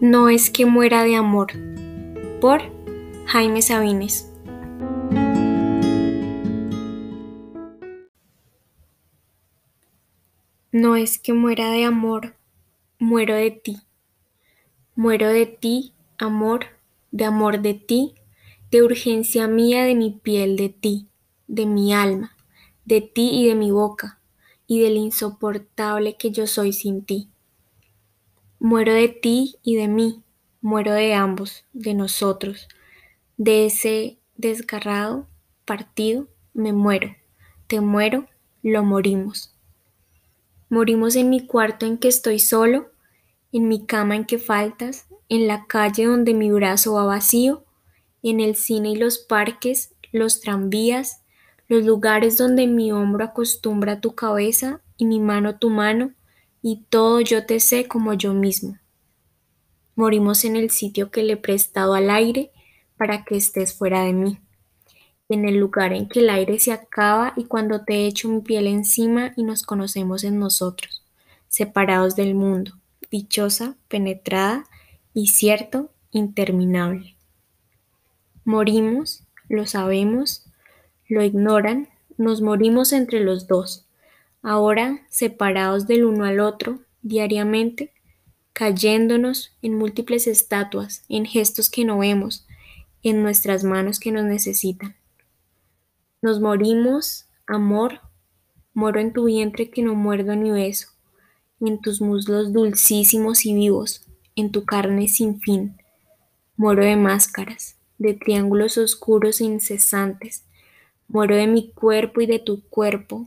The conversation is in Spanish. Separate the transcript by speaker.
Speaker 1: No es que muera de amor. Por Jaime Sabines. No es que muera de amor, muero de ti. Muero de ti, amor, de amor de ti, de urgencia mía de mi piel de ti, de mi alma, de ti y de mi boca, y del insoportable que yo soy sin ti. Muero de ti y de mí, muero de ambos, de nosotros, de ese desgarrado partido, me muero, te muero, lo morimos. Morimos en mi cuarto en que estoy solo, en mi cama en que faltas, en la calle donde mi brazo va vacío, en el cine y los parques, los tranvías, los lugares donde mi hombro acostumbra tu cabeza y mi mano tu mano, y todo yo te sé como yo mismo. Morimos en el sitio que le he prestado al aire para que estés fuera de mí, en el lugar en que el aire se acaba y cuando te echo mi piel encima y nos conocemos en nosotros, separados del mundo, dichosa, penetrada y cierto, interminable. Morimos, lo sabemos, lo ignoran, nos morimos entre los dos, ahora separados del uno al otro, diariamente, cayéndonos en múltiples estatuas, en gestos que no vemos, en nuestras manos que nos necesitan. Nos morimos, amor, moro en tu vientre que no muerdo ni beso, en tus muslos dulcísimos y vivos, en tu carne sin fin. Muero de máscaras, de triángulos oscuros e incesantes. Muero de mi cuerpo y de tu cuerpo,